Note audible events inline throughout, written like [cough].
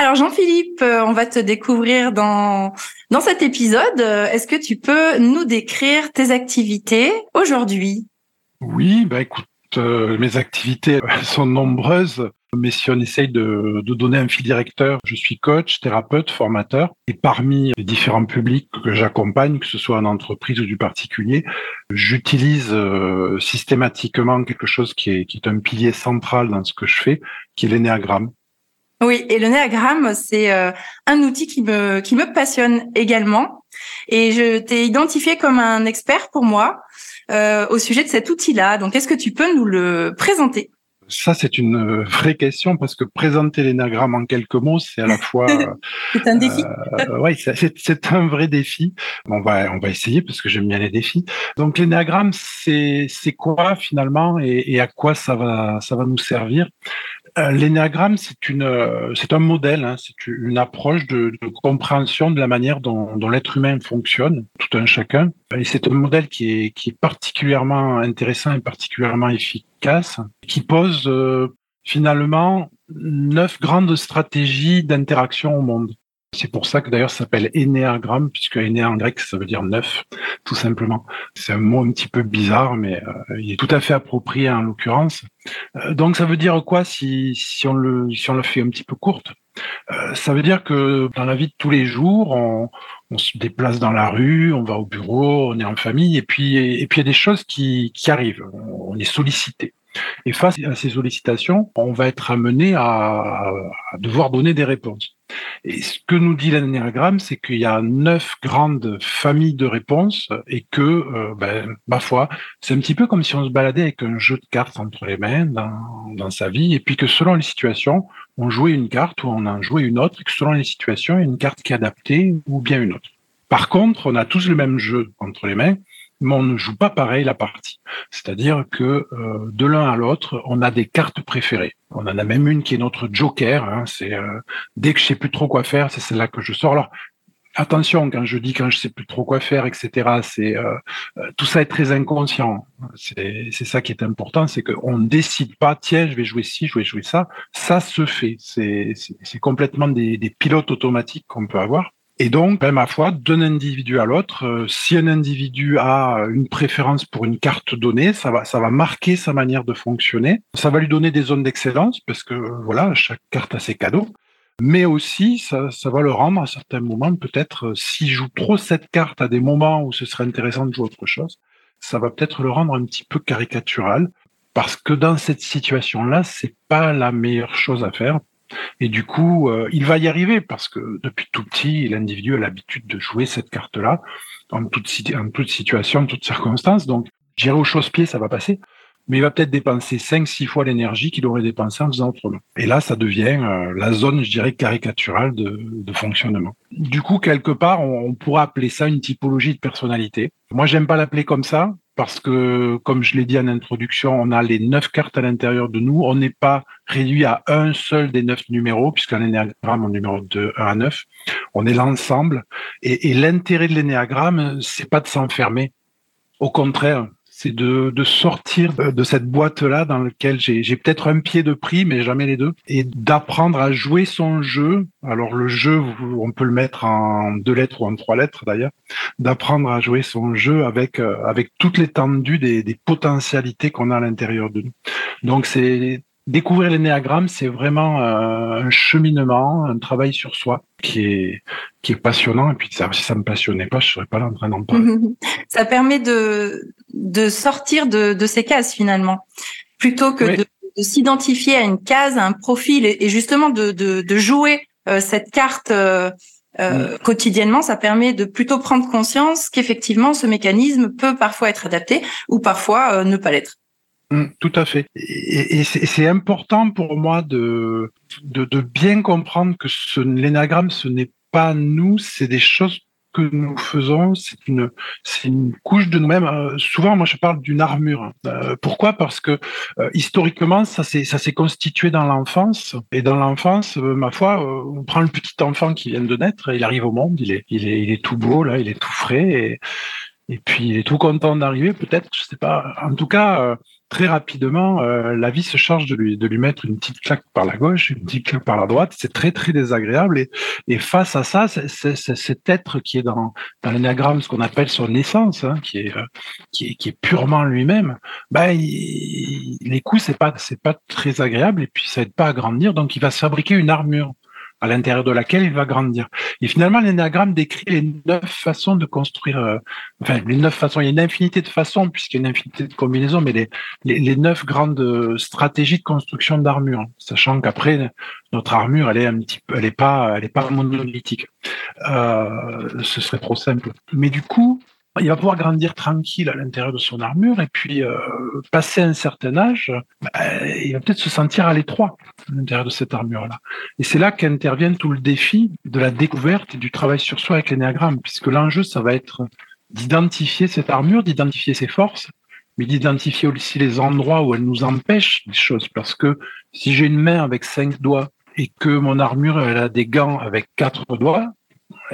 Alors Jean-Philippe, euh, on va te découvrir dans dans cet épisode. Est-ce que tu peux nous décrire tes activités aujourd'hui? Oui, bah écoute, euh, mes activités sont nombreuses, mais si on essaye de, de, donner un fil directeur, je suis coach, thérapeute, formateur, et parmi les différents publics que j'accompagne, que ce soit en entreprise ou du particulier, j'utilise euh, systématiquement quelque chose qui est, qui est un pilier central dans ce que je fais, qui est l'énéagramme. Oui, et le néagramme, c'est euh, un outil qui me, qui me passionne également. Et je t'ai identifié comme un expert pour moi euh, au sujet de cet outil-là. Donc, est-ce que tu peux nous le présenter? Ça, c'est une vraie question parce que présenter l'énagramme en quelques mots, c'est à la fois. [laughs] c'est un défi. Euh, oui, c'est un vrai défi. On va, on va essayer parce que j'aime bien les défis. Donc, l'énagramme, c'est quoi finalement et, et, à quoi ça va, ça va nous servir? euh, L'énéagramme, c'est une, euh, c'est un modèle, hein, c'est une approche de, de, compréhension de la manière dont, dont l'être humain fonctionne, tout un chacun. Et c'est un modèle qui est, qui est particulièrement intéressant et particulièrement efficace, qui pose euh, finalement neuf grandes stratégies d'interaction au monde. C'est pour ça que d'ailleurs ça s'appelle énéagramme, puisque éné en grec, ça veut dire neuf, tout simplement. C'est un mot un petit peu bizarre, mais euh, il est tout à fait approprié en l'occurrence. Euh, donc ça veut dire quoi si, on le, si on le fait un petit peu courte? Euh, Ça veut dire que dans la vie de tous les jours, on, on, se déplace dans la rue, on va au bureau, on est en famille, et puis, et puis il y a des choses qui, qui arrivent, on est sollicité. Et face à ces sollicitations, on va être amené à, devoir donner des réponses. Et ce que nous dit l'anéagramme, c'est qu'il y a neuf grandes familles de réponses et que, euh, ben, ma foi, c'est un petit peu comme si on se baladait avec un jeu de cartes entre les mains dans, dans sa vie, et puis que selon les situations, on jouait une carte ou on en jouait une autre, et que selon les situations, il y a une carte qui est adaptée ou bien une autre. Par contre, on a tous le même jeu entre les mains, mais on ne joue pas pareil la partie. C'est-à-dire que euh, de l'un à l'autre, on a des cartes préférées. On en a même une qui est notre joker. Hein, c'est euh, dès que je sais plus trop quoi faire, c'est celle-là que je sors. Alors attention quand je dis quand je sais plus trop quoi faire, etc. C'est euh, tout ça est très inconscient. C'est ça qui est important, c'est qu'on ne décide pas. Tiens, je vais jouer ci, je vais jouer ça. Ça se fait. C'est complètement des, des pilotes automatiques qu'on peut avoir. Et donc, ben, ma foi, d'un individu à l'autre, euh, si un individu a une préférence pour une carte donnée, ça va, ça va marquer sa manière de fonctionner. Ça va lui donner des zones d'excellence parce que voilà, chaque carte a ses cadeaux. Mais aussi, ça, ça va le rendre à certains moments, peut-être, euh, s'il joue trop cette carte à des moments où ce serait intéressant de jouer autre chose, ça va peut-être le rendre un petit peu caricatural parce que dans cette situation-là, c'est pas la meilleure chose à faire et du coup, euh, il va y arriver parce que depuis tout petit, l'individu a l'habitude de jouer cette carte-là en toute, toute situation, en toutes circonstances. Donc, j'irai au chausse-pied, ça va passer. Mais il va peut-être dépenser 5-6 fois l'énergie qu'il aurait dépensé en faisant autrement. Et là, ça devient euh, la zone, je dirais, caricaturale de, de fonctionnement. Du coup, quelque part, on, on appeler ça une typologie de personnalité. Moi, j'aime pas l'appeler comme ça parce que, comme je l'ai dit en introduction, on a les neuf cartes à l'intérieur de nous. On n'est pas réduit à un seul des neuf numéros, puisqu'un l'énéagramme, en numéro de 1 à 9, on est l'ensemble. Et, et l'intérêt de l'énéagramme, c'est pas de s'enfermer. Au contraire, c'est de, de, sortir de cette boîte-là dans laquelle j'ai peut-être un pied de prix, mais jamais les deux, et d'apprendre à jouer son jeu. Alors le jeu, on peut le mettre en deux lettres ou en trois lettres d'ailleurs, d'apprendre à jouer son jeu avec euh, avec toute l'étendue des, des potentialités qu'on a à l'intérieur de nous. Donc c'est découvrir l'énéagramme, c'est vraiment euh, un cheminement, un travail sur soi qui est qui est passionnant. Et puis ça, si ça me passionnait pas, je serais pas là en train d'en parler. [laughs] ça permet de de sortir de, de ces cases finalement, plutôt que de, de s'identifier à une case, à un profil, et, justement de, de, de jouer euh, cette carte. Euh, euh, quotidiennement, ça permet de plutôt prendre conscience qu'effectivement ce mécanisme peut parfois être adapté ou parfois ne pas l'être. Mmh, tout à fait. Et, c'est important pour moi de, de, bien comprendre que l'énagramme, ce n'est pas nous, c'est des choses que nous faisons, c'est une, une couche de nous-mêmes. Euh, souvent, moi, je parle d'une armure. Euh, pourquoi? Parce que euh, historiquement, ça s'est, ça s'est constitué dans l'enfance. Et dans l'enfance, ma foi, on prend le petit enfant qui vient de naître, il arrive au monde, il est, il est, il est tout beau là, il est tout frais, et, et puis il est tout content d'arriver. Peut-être, je sais pas. En tout cas très rapidement, euh, la vie se charge de lui, de lui mettre une petite claque par la gauche, une petite claque par la droite. C'est très, très désagréable. Et, et face à ça, c'est cet être qui est dans, dans l'énagramme, ce qu'on appelle son essence, hein, qui, est, euh, qui, est, qui est purement lui-même, ben, les coups, c'est pas, c'est pas très agréable. Et puis, ça aide pas à grandir. Donc, il va se fabriquer une armure à l'intérieur de laquelle il va grandir. Et finalement, l'énagramme décrit les neuf façons de construire, euh, enfin, les neuf façons, il y a une infinité de façons, puisqu'il y a une infinité de combinaisons, mais les, les, neuf grandes stratégies de construction d'armure, sachant qu'après, notre armure, elle est un petit peu, elle est pas, elle est pas monolithique. Euh, ce serait trop simple. Mais du coup, il va pouvoir grandir tranquille à l'intérieur de son armure et puis euh, passer un certain âge, bah, il va peut-être se sentir à l'étroit à l'intérieur de cette armure-là. Et c'est là qu'intervient tout le défi de la découverte et du travail sur soi avec l'énéagramme, puisque l'enjeu, ça va être d'identifier cette armure, d'identifier ses forces, mais d'identifier aussi les endroits où elle nous empêche des choses. Parce que si j'ai une main avec cinq doigts et que mon armure elle a des gants avec quatre doigts,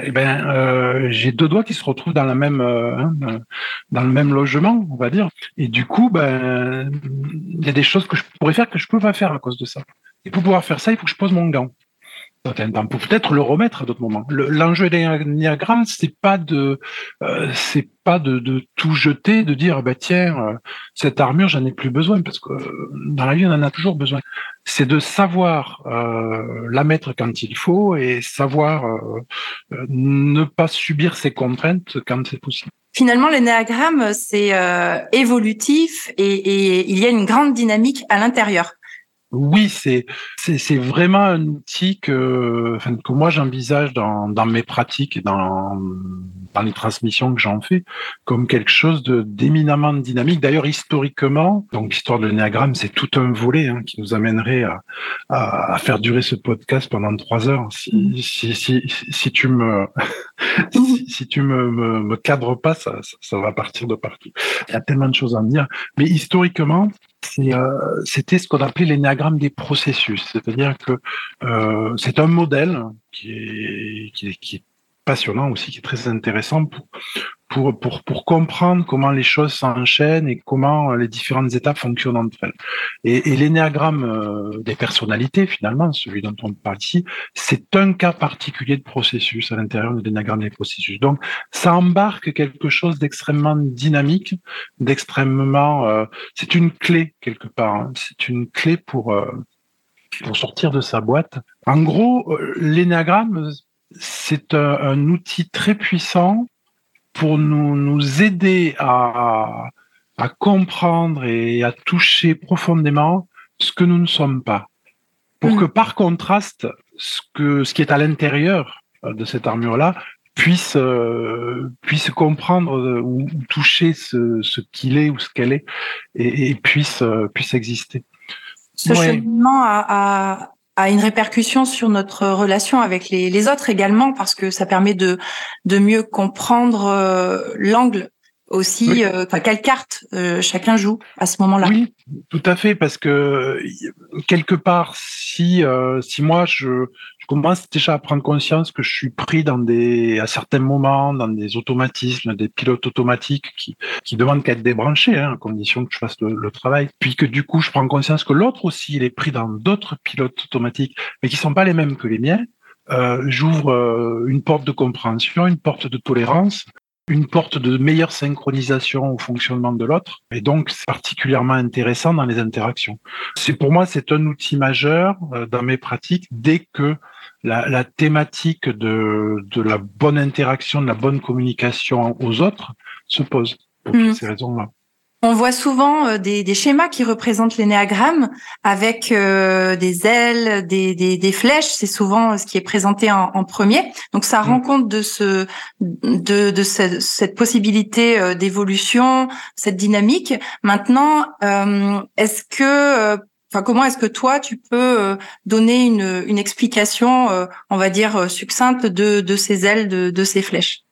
eh ben, euh, j'ai deux doigts qui se retrouvent dans la même, euh, hein, dans le même logement, on va dire. Et du coup, ben, il y a des choses que je pourrais faire que je peux pas faire à cause de ça. Et pour pouvoir faire ça, il faut que je pose mon gant pour peut-être le remettre à d'autres moments. L'enjeu des l'énéagramme, c'est pas de, euh, c'est pas de, tout jeter, de dire bah tiens euh, cette armure j'en ai plus besoin parce que euh, dans la vie on en a toujours besoin. C'est de savoir la mettre quand il faut et savoir ne pas subir ses contraintes quand c'est possible. Finalement, l'énéagramme, c'est évolutif et, il y a une grande dynamique à l'intérieur. Oui, c'est c'est vraiment un outil que enfin, que moi j'envisage dans dans mes pratiques et dans dans les transmissions que j'en fais comme quelque chose de d'éminemment dynamique. D'ailleurs, historiquement, donc l'histoire de l'énéagramme, c'est tout un volet hein, qui nous amènerait à, à, à, faire durer ce podcast pendant trois heures. Si si si, si tu me [laughs] si, tu me, me, me cadres pas, ça, ça, ça va partir de partout. Il y a tellement de choses à me dire. Mais historiquement, c'était ce qu'on appelait l'énéagramme des processus. C'est-à-dire que euh, c'est un modèle qui est, qui est, qui est passionnant aussi, qui est très intéressant pour, pour, pour, pour comprendre comment les choses s'enchaînent et comment les différentes étapes fonctionnent entre elles. Et, et l'énéagramme euh, des personnalités, finalement, celui dont on parle ici, c'est un cas particulier de processus à l'intérieur de l'énéagramme des processus. Donc, ça embarque quelque chose d'extrêmement dynamique, d'extrêmement... Euh, c'est une clé, quelque part. Hein. C'est une clé pour... Euh, pour sortir de sa boîte. En gros, l'énéagramme, c'est un, outil très puissant pour nous, nous aider à, à comprendre et à toucher profondément ce que nous ne sommes pas. Pour mm. que par contraste, ce, que, ce qui est à l'intérieur de cette armure-là puisse, euh, puisse comprendre euh, ou, toucher ce, ce qu'il est ou ce qu'elle est et, et puisse, euh, puisse exister. Ce cheminement a, a une répercussion sur notre relation avec les, les, autres également parce que ça permet de de mieux comprendre euh, l'angle aussi, euh, quelle carte euh, chacun joue à ce moment-là? Oui, tout à fait, parce que quelque part, si si moi je commence déjà à prendre conscience que je suis pris dans des, à certains moments, dans des automatismes, des pilotes automatiques qui, qui demandent qu'à être débranchés, hein, à condition que je fasse le, travail. Puis que du coup, je prends conscience que l'autre aussi, il est pris dans d'autres pilotes automatiques, mais qui sont pas les mêmes que les miens. Euh, j'ouvre euh, une porte de compréhension, une porte de tolérance, une porte de meilleure synchronisation au fonctionnement de l'autre. Et donc, c'est particulièrement intéressant dans les interactions. C'est pour moi, c'est un outil majeur euh, dans mes pratiques dès que la, thématique de, de, la bonne interaction, de la bonne communication aux autres se pose pour toutes mm. ces raisons-là. On voit souvent euh, des, schémas qui représentent l'énéagramme avec euh, des ailes, des, flèches. C'est souvent ce qui est présenté en, premier. Donc ça rend mm. compte de ce, de, cette possibilité d'évolution, cette dynamique. Maintenant, est-ce que Enfin, comment est-ce que toi tu peux donner une, explication, on va dire succincte de, ces ailes, de ces flèches?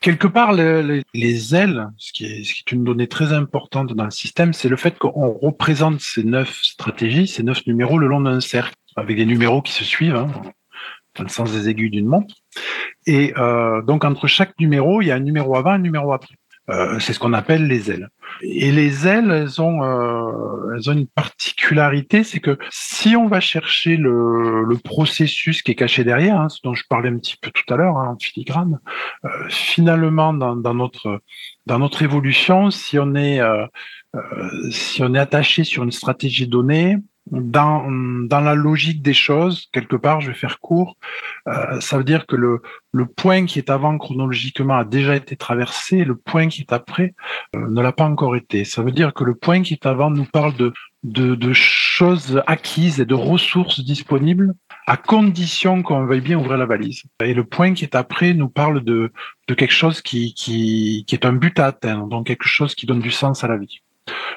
Quelque part, les, ailes, ce qui, est, une donnée très importante dans le système, c'est le fait qu'on représente ces neuf stratégies, ces neuf numéros le long d'un cercle, avec des numéros qui se suivent, hein, dans le sens des aiguilles d'une montre. Et euh, donc, entre chaque numéro, il y a un numéro avant un numéro après. Euh, c'est ce qu'on appelle les ailes. Et les ailes, elles ont, euh, elles ont une particularité, c'est que si on va chercher le, le, processus qui est caché derrière, hein, ce dont je parlais un petit peu tout à l'heure hein, en filigrane, euh, finalement dans, dans, notre dans notre évolution, si on est euh, euh, si on est attaché sur une stratégie donnée, dans, dans la logique des choses, quelque part, je vais faire court, euh, ça veut dire que le, le point qui est avant chronologiquement a déjà été traversé, le point qui est après euh, ne l'a pas encore été. Ça veut dire que le point qui est avant nous parle de, de, de choses acquises et de ressources disponibles à condition qu'on veuille bien ouvrir la valise. Et le point qui est après nous parle de, de quelque chose qui, qui, qui est un but à atteindre, donc quelque chose qui donne du sens à la vie.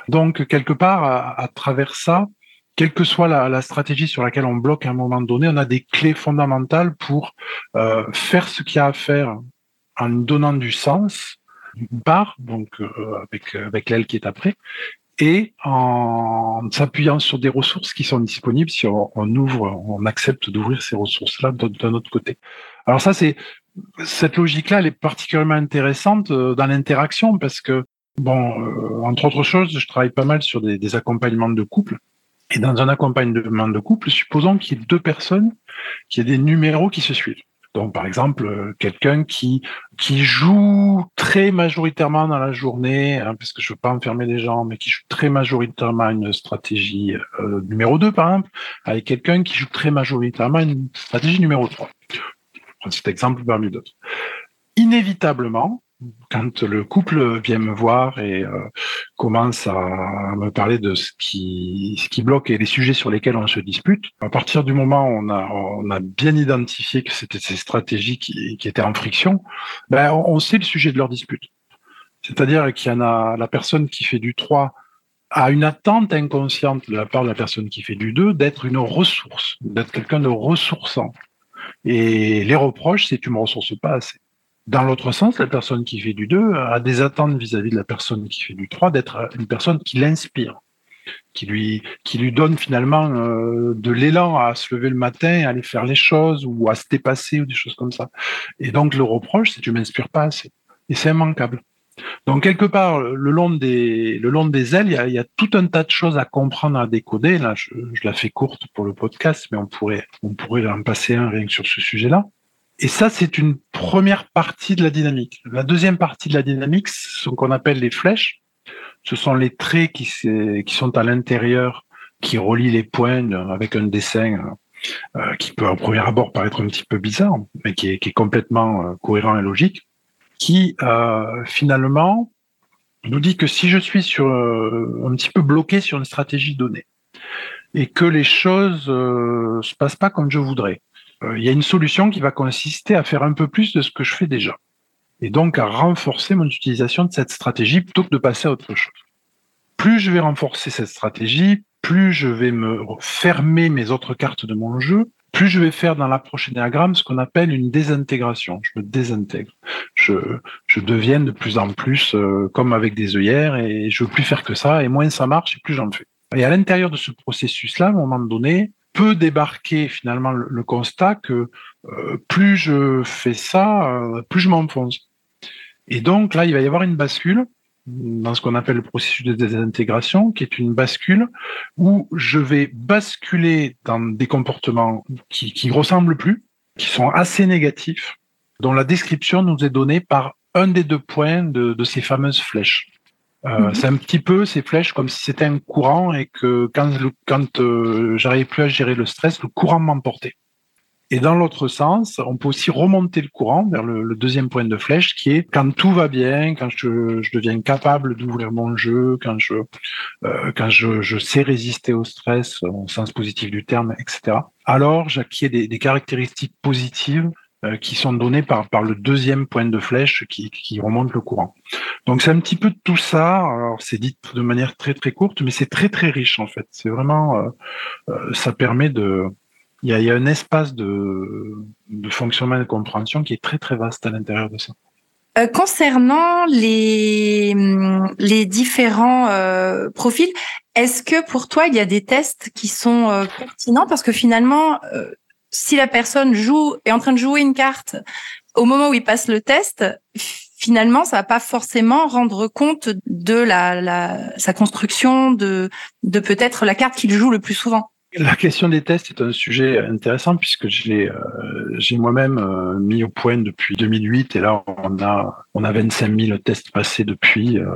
Donc, quelque part, à, à travers ça, quelle que soit la, stratégie sur laquelle on bloque à un moment donné, on a des clés fondamentales pour euh, faire ce qu'il y a à faire en donnant du sens, part, donc euh, avec, avec l'aile qui est après, et en s'appuyant sur des ressources qui sont disponibles si on, ouvre, on accepte d'ouvrir ces ressources-là d'un autre côté. Alors ça, c'est cette logique-là, elle est particulièrement intéressante euh, dans l'interaction parce que, bon, entre autres choses, je travaille pas mal sur des, des accompagnements de couple et dans un accompagnement de couple, supposons qu'il y ait deux personnes, qu'il y ait des numéros qui se suivent. Donc, par exemple, euh, quelqu'un qui qui joue très majoritairement dans la journée, hein, parce que je veux pas enfermer les gens, mais qui joue très majoritairement une stratégie euh, numéro 2, par exemple, avec quelqu'un qui joue très majoritairement une stratégie numéro 3. Je prends cet exemple parmi d'autres. Inévitablement, quand le couple vient me voir et euh, commence à me parler de ce qui, ce qui bloque et les sujets sur lesquels on se dispute, à partir du moment où on a, on a bien identifié que c'était ces stratégies qui, qui, étaient en friction, ben on, sait le sujet de leur dispute. C'est-à-dire qu'il y en a la personne qui fait du 3 a une attente inconsciente de la part de la personne qui fait du 2 d'être une ressource, d'être quelqu'un de ressourçant. Et les reproches, c'est tu me ressources pas assez. Dans l'autre sens, la personne qui fait du 2 a des attentes vis-à-vis de la personne qui fait du 3 d'être une personne qui l'inspire, qui lui, qui lui donne finalement euh, de l'élan à se lever le matin, à aller faire les choses ou à se dépasser ou des choses comme ça. Et donc le reproche, c'est tu m'inspires pas assez. Et c'est immanquable. Donc quelque part, le long des, le long des ailes, il y, a, il y, a, tout un tas de choses à comprendre, à décoder. Là, je, je, la fais courte pour le podcast, mais on pourrait, on pourrait en passer un rien que sur ce sujet-là. Et ça, c'est une première partie de la dynamique. La deuxième partie de la dynamique, ce qu'on appelle les flèches. Ce sont les traits qui, sont à l'intérieur, qui relient les points avec un dessin euh, qui peut au premier abord paraître un petit peu bizarre, mais qui est, complètement euh, cohérent et logique, qui euh, finalement nous dit que si je suis sur euh, un petit peu bloqué sur une stratégie donnée et que les choses euh, se passent pas comme je voudrais, euh, il y a une solution qui va consister à faire un peu plus de ce que je fais déjà. Et donc à renforcer mon utilisation de cette stratégie plutôt que de passer à autre chose. Plus je vais renforcer cette stratégie, plus je vais me fermer mes autres cartes de mon jeu, plus je vais faire dans l'approche diagramme ce qu'on appelle une désintégration. Je me désintègre. Je, je deviens de plus en plus euh, comme avec des œillères et je veux plus faire que ça. Et moins ça marche et plus j'en fais. Et à l'intérieur de ce processus-là, à un moment donné, peut débarquer finalement le, constat que euh, plus je fais ça, euh, plus je m'enfonce. Et donc là, il va y avoir une bascule dans ce qu'on appelle le processus de désintégration, qui est une bascule où je vais basculer dans des comportements qui, qui ressemblent plus, qui sont assez négatifs, dont la description nous est donnée par un des deux points de, de ces fameuses flèches. Euh. C'est un petit peu ces flèches comme si c'était un courant et que quand, quand euh, j'arrivais plus à gérer le stress, le courant m'emportait. Et dans l'autre sens, on peut aussi remonter le courant vers le, deuxième point de flèche qui est quand tout va bien, quand je, deviens capable d'ouvrir mon jeu, quand je, euh, sais résister au stress au sens positif du terme, etc. Alors j'acquiers des, caractéristiques positives euh, qui sont données par, le deuxième point de flèche qui remonte le courant. Donc c'est un petit peu de tout ça. C'est dit de manière très très courte, mais c'est très très riche en fait. C'est vraiment, euh, euh ça permet de, il y a, un espace de, fonctionnement et de compréhension qui est très très vaste à l'intérieur de ça. Euh, concernant les, les différents profils, est-ce que pour toi, il y a des tests qui sont pertinents? Parce que finalement, si la personne joue est en train de jouer une carte au moment où il passe le test, finalement, ça va pas forcément rendre compte de la, la sa construction, de, de peut-être la carte qu'il joue le plus souvent. La question des tests est un sujet intéressant puisque j'ai euh, j'ai moi-même euh, mis au point depuis 2008 et là on a on a 25 000 tests passés depuis euh,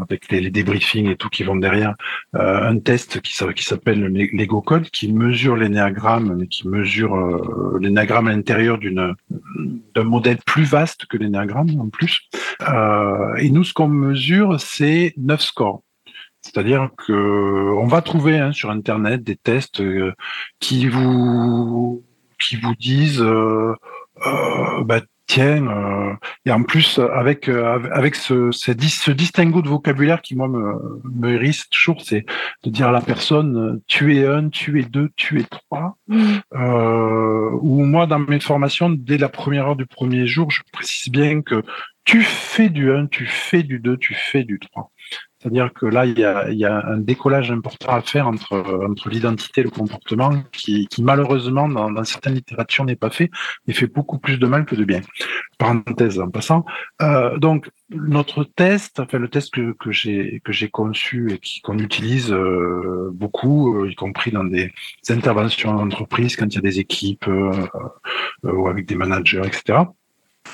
avec les, les, débriefings et tout qui vont derrière euh, un test qui qui s'appelle l'ego code qui mesure l'énéagramme mais qui mesure euh, l'énéagramme à l'intérieur d'une d'un modèle plus vaste que l'énéagramme en plus. Et nous ce qu'on mesure c'est 9 scores. C'est-à-dire que on va trouver hein, sur internet des tests euh, qui vous qui vous disent euh, euh, bah, tiens euh, et en plus avec euh, avec ce, ce, ce distinguo de vocabulaire qui moi me, me hérisse toujours c'est de dire à la personne tu es un tu es deux tu es trois mmh. ou moi dans mes formations dès la première heure du premier jour je précise bien que tu fais du 1, tu fais du 2, tu fais du 3. C'est-à-dire que là, il y, a, il y, a, un décollage important à faire entre, entre l'identité et le comportement qui, qui malheureusement, dans, dans, certaines littératures, n'est pas fait et fait beaucoup plus de mal que de bien. Parenthèse en passant. Euh, donc, notre test, enfin le test que, que j'ai conçu et qu'on utilise euh, beaucoup, euh, y compris dans des interventions d'entreprise, quand il y a des équipes euh, euh, ou avec des managers, etc.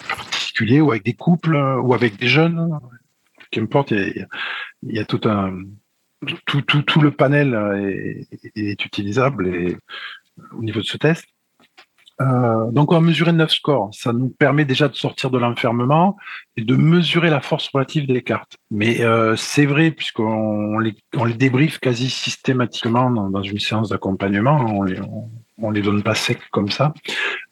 Particulier ou avec des couples ou avec des jeunes, qu'importe, il, il y a tout un tout, tout, tout le panel est, est utilisable et, au niveau de ce test. Euh, donc on va mesurer neuf scores. Ça nous permet déjà de sortir de l'enfermement et de mesurer la force relative des cartes. Mais euh, c'est vrai, puisqu'on les, on les débriefe quasi systématiquement dans, une séance d'accompagnement, on les, on, les donne pas secs comme ça,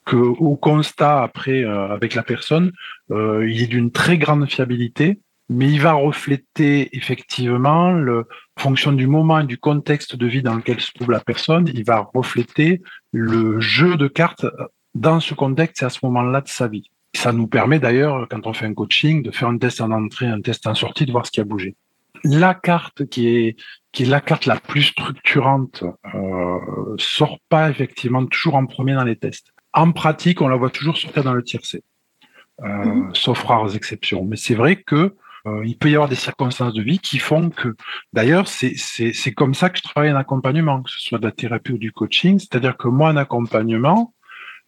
que au constat après euh, avec la personne, euh, il est d'une très grande fiabilité mais il va refléter effectivement le fonction du moment et du contexte de vie dans lequel se trouve la personne, il va refléter le jeu de cartes dans ce contexte et à ce moment-là de sa vie. Ça nous permet d'ailleurs, quand on fait un coaching, de faire un test en entrée, un test en sortie, de voir ce qui a bougé. La carte qui est qui est la carte la plus structurante euh, sort pas effectivement toujours en premier dans les tests. En pratique, on la voit toujours sortir dans le tiercé, euh, mmh. sauf rares exceptions. Mais c'est vrai que il peut y avoir des circonstances de vie qui font que, d'ailleurs, c'est comme ça que je travaille en accompagnement, que ce soit de la thérapie ou du coaching. C'est-à-dire que moi, en accompagnement,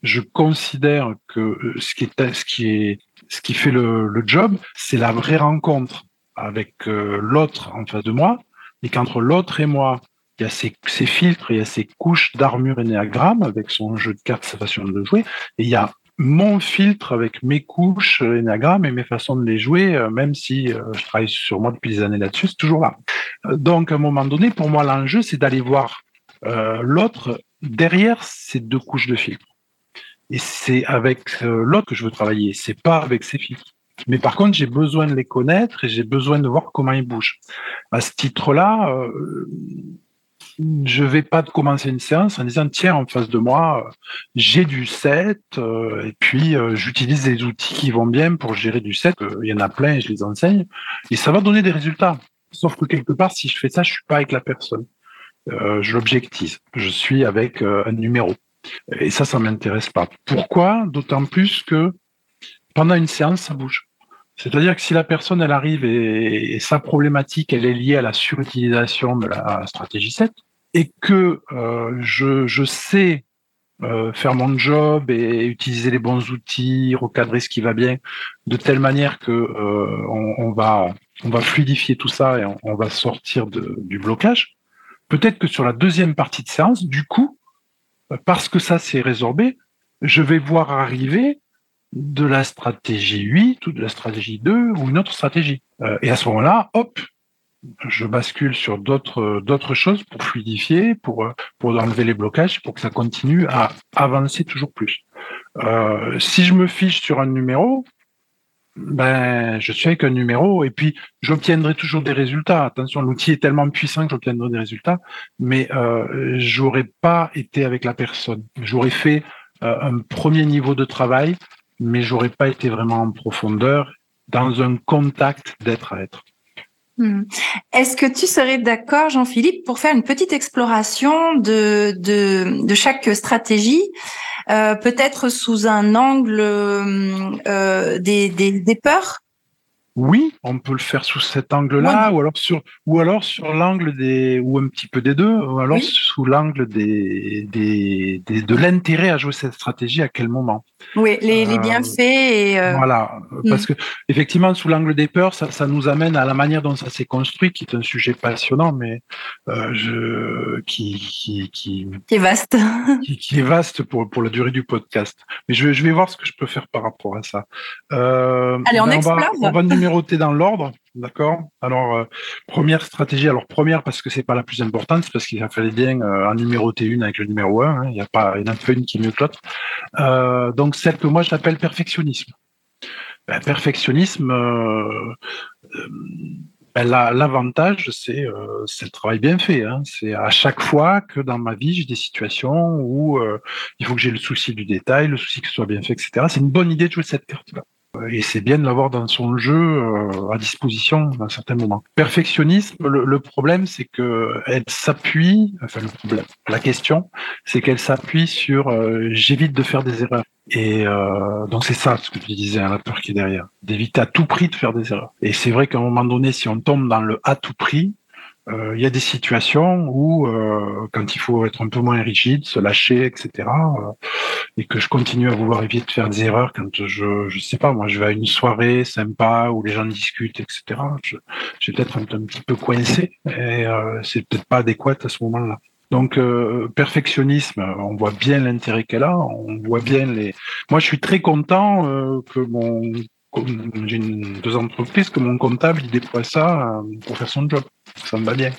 je considère que euh, ce qui fait le, job, c'est la vraie rencontre avec euh, l'autre en face de moi, et qu'entre l'autre et moi, il y a ces, ces filtres, il y a ces couches d'armure énéagramme avec son jeu de cartes, sa façon de jouer, et il y a mon filtre avec mes couches Enneagram et mes façons de les jouer, euh, même si euh, je travaille sur moi depuis des années là-dessus, c'est toujours là. Euh, donc, à un moment donné, pour moi, l'enjeu, c'est d'aller voir euh, l'autre derrière ces deux couches de filtre. Et c'est avec l'autre que je veux travailler, c'est pas avec ces filtres. Mais par contre, j'ai besoin de les connaître et j'ai besoin de voir comment ils bougent. À ce titre-là, euh, je vais pas commencer une séance en disant tiens en face de moi j'ai du 7 euh, et puis euh, j'utilise des outils qui vont bien pour gérer du 7 euh, il y en a plein et je les enseigne et ça va donner des résultats. Sauf que quelque part si je fais ça je suis pas avec la personne. Euh, je l'objectise. Je suis avec euh, un numéro. Et ça ça m'intéresse pas. Pourquoi? D'autant plus que pendant une séance ça bouge. C'est-à-dire que si la personne elle arrive et, et, sa problématique elle est liée à la surutilisation de la stratégie 7, et que euh, je, je, sais euh, faire mon job et utiliser les bons outils, recadrer ce qui va bien, de telle manière que euh, on, on, va on va fluidifier tout ça et on, va sortir de, du blocage. Peut-être que sur la deuxième partie de séance, du coup, parce que ça s'est résorbé, je vais voir arriver de la stratégie 8 ou de la stratégie 2 ou une autre stratégie. Euh, et à ce moment-là, hop, je bascule sur d'autres d'autres choses pour fluidifier, pour pour enlever les blocages, pour que ça continue à avancer toujours plus. Euh, si je me fiche sur un numéro, ben je suis avec un numéro et puis j'obtiendrai toujours des résultats. Attention, l'outil est tellement puissant que j'obtiendrai des résultats, mais euh, j'aurais pas été avec la personne. J'aurais fait euh, un premier niveau de travail, mais j'aurais pas été vraiment en profondeur dans un contact d'être à être. Hmm. Est-ce que tu serais d'accord, Jean-Philippe, pour faire une petite exploration de, de, de chaque stratégie, euh, peut-être sous un angle euh, des, des, des peurs? Oui, on peut le faire sous cet angle-là, ou alors sur, ou alors sur l'angle des, ou un petit peu des deux, ou alors sous l'angle des, des, de l'intérêt à jouer cette stratégie à quel moment? Oui, les, les euh, bienfaits. Et euh, Voilà, hmm. parce que effectivement, sous l'angle des peurs, ça, ça, nous amène à la manière dont ça s'est construit, qui est un sujet passionnant, mais euh, je, qui, qui, qui, qui est vaste, [laughs] qui, qui, est vaste pour pour la durée du podcast. Mais je, je vais voir ce que je peux faire par rapport à ça. Euh, Allez, on, ben, explore. on va numéroter dans l'ordre, d'accord Alors, euh, première stratégie, alors première parce que c'est pas la plus importante, c'est parce qu'il fallu bien euh, en numéroter une avec le numéro 1, hein. il n'y a pas, il y en a pas une qui est mieux que l'autre. Euh, donc, celle que moi j'appelle perfectionnisme. Ben, perfectionnisme, ben, l'avantage, c'est c'est le travail bien fait. Hein. C'est à chaque fois que dans ma vie, j'ai des situations où il faut que j'ai le souci du détail, le souci que ce soit bien fait, etc. C'est une bonne idée de jouer cette carte-là et c'est bien de l'avoir dans son jeu euh, à disposition à un certain moment. Perfectionnisme, le, problème, c'est que elle s'appuie, enfin le problème, la question, c'est qu'elle s'appuie sur euh, j'évite de faire des erreurs. Et euh, donc c'est ça ce que tu disais, hein, la peur qui est derrière, d'éviter à tout prix de faire des erreurs. Et c'est vrai qu'à un moment donné, si on tombe dans le à tout prix, euh, il y a des situations où, euh, quand il faut être un peu moins rigide, se lâcher, etc., euh, et que je continue à vouloir éviter de faire des erreurs quand je, je sais pas, moi, je vais à une soirée sympa où les gens discutent, etc. Je, j'ai peut-être un, petit peu coincé et c'est peut-être pas adéquat à ce moment-là. Donc perfectionnisme, on voit bien l'intérêt qu'elle a, on voit bien les. Moi, je suis très content que mon j'ai deux entreprises que mon comptable déploie ça pour faire son job ça me va bien.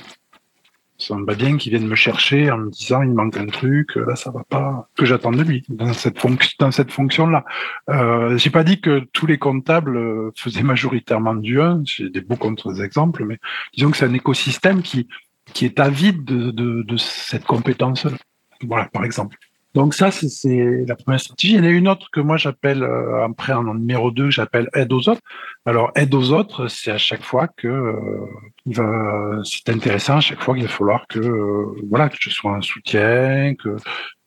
Ça me va bien qu'il vienne me chercher en me disant il manque un truc, là ça va pas, que j'attends de lui dans cette dans cette fonction-là. Euh, j'ai pas dit que tous les comptables euh, faisaient majoritairement du 1, j'ai des beaux contre-exemples, mais disons que c'est un écosystème qui qui est avide de, de, de cette compétence-là. Voilà, par exemple. Donc ça, c'est la première stratégie. Il y en a une autre que moi j'appelle, euh, après en numéro 2, j'appelle aide aux autres. Alors aide aux autres, c'est à chaque fois que euh, c'est intéressant, à chaque fois qu'il va falloir que euh, voilà que je sois un soutien, que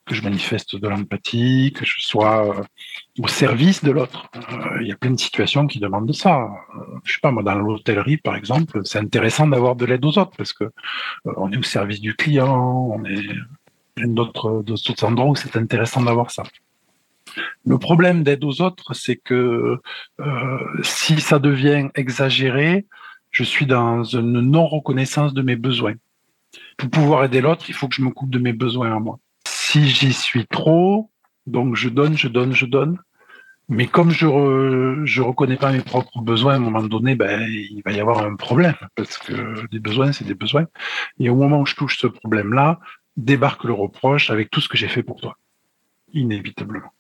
que je manifeste de l'empathie, que je sois euh, au service de l'autre. Il y a plein de situations qui demandent ça. je sais pas moi dans l'hôtellerie par exemple, c'est intéressant d'avoir de l'aide aux autres parce que on est au service du client, on est d'autres endroits où c'est intéressant d'avoir ça. Le problème d'aide aux autres, c'est que euh, si ça devient exagéré, je suis dans une non-reconnaissance de mes besoins. Pour pouvoir aider l'autre, il faut que je me coupe de mes besoins à moi. Si j'y suis trop, donc je donne, je donne, je donne, mais comme je ne reconnais pas mes propres besoins, à un moment donné, ben, il va y avoir un problème, parce que des besoins, c'est des besoins. Et au moment où je touche ce problème-là, débarque le reproche avec tout ce que j'ai fait pour toi. Inévitablement.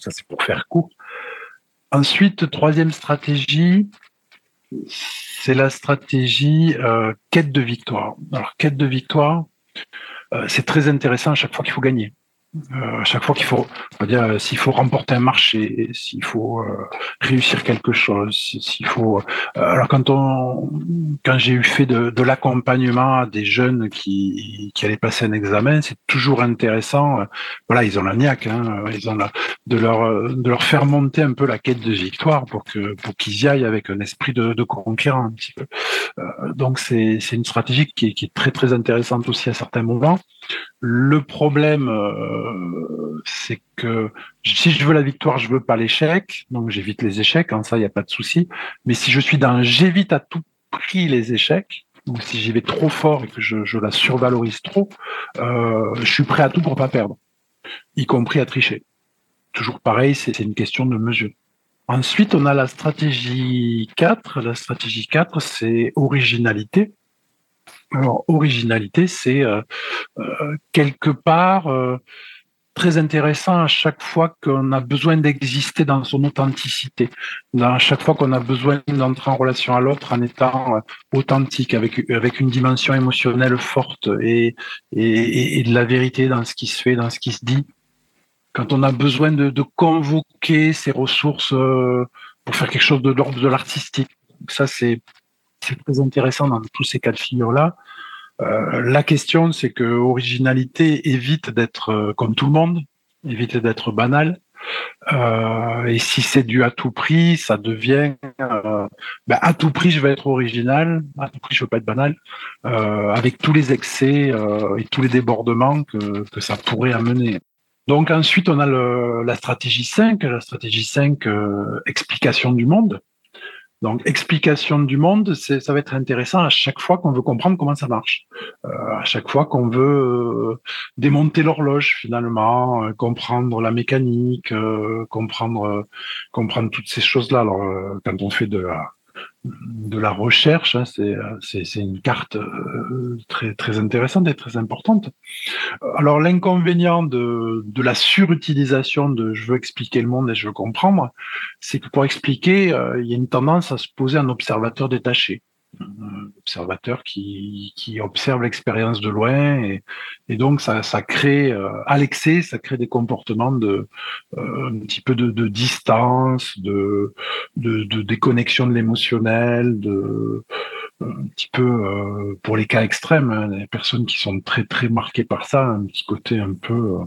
ça, c'est pour faire court. Ensuite, troisième stratégie, c'est la stratégie euh, quête de victoire. Alors, quête de victoire, euh, c'est très intéressant à chaque fois qu'il faut gagner. Euh, à chaque fois qu'il faut, on va dire, euh, s'il faut remporter un marché, s'il faut euh, réussir quelque chose, s'il faut. alors quand on, quand j'ai eu fait de, de l'accompagnement à des jeunes qui, qui allaient passer un examen, c'est toujours intéressant. voilà, ils ont la niaque, hein, ils ont la, de leur de leur faire monter un peu la quête de victoire pour que pour qu'ils y aillent avec un esprit de, de conquérant un petit peu. donc c'est c'est une stratégie qui est, qui est très très intéressante aussi à certains moments. Le problème, euh, c'est que si je veux la victoire, je veux pas l'échec, donc j'évite les échecs, hein, ça il n'y a pas de souci. Mais si je suis dans j'évite à tout prix les échecs, ou si j'y vais trop fort et que je, la survalorise trop, euh, je suis prêt à tout pour pas perdre, y compris à tricher. toujours pareil, c'est une question de mesure. Ensuite, on a la stratégie 4. La stratégie 4, c'est originalité. Alors, originalité, c'est euh, euh, quelque part euh, très intéressant à chaque fois qu'on a besoin d'exister dans son authenticité, à chaque fois qu'on a besoin d'entrer en relation à l'autre en étant authentique, avec, avec une dimension émotionnelle forte et, et, et, de la vérité dans ce qui se fait, dans ce qui se dit. Quand on a besoin de, de convoquer ses ressources pour faire quelque chose de l'ordre de l'artistique. Ça, c'est c'est très intéressant dans tous ces cas de figure-là. Euh, la question, c'est que originalité évite d'être euh, comme tout le monde, évite d'être banal. Euh, et si c'est dû à tout prix, ça devient ben, à tout prix je vais être original, à tout prix je veux pas être banal, avec tous les excès et tous les débordements que, que ça pourrait amener. Donc ensuite on a le, la stratégie 5, la stratégie 5 explication du monde. Donc, explication du monde, ça va être intéressant à chaque fois qu'on veut comprendre comment ça marche, euh, à chaque fois qu'on veut euh, démonter l'horloge finalement, euh, comprendre la mécanique, comprendre comprendre toutes ces choses-là. Alors, quand on fait de la de la recherche. Hein, c'est une carte euh, très, intéressante et très importante. Alors l'inconvénient de, de la surutilisation de je veux expliquer le monde et je veux comprendre, c'est que pour expliquer, euh, il y a une tendance à se poser un observateur détaché un observateur qui, qui observe l'expérience de loin et, et donc ça, ça crée euh, à l'excès ça crée des comportements de euh, un petit peu de, de distance de, de, de déconnexion de l'émotionnel de un petit peu euh, pour les cas extrêmes hein, les personnes qui sont très très marquées par ça un petit côté un peu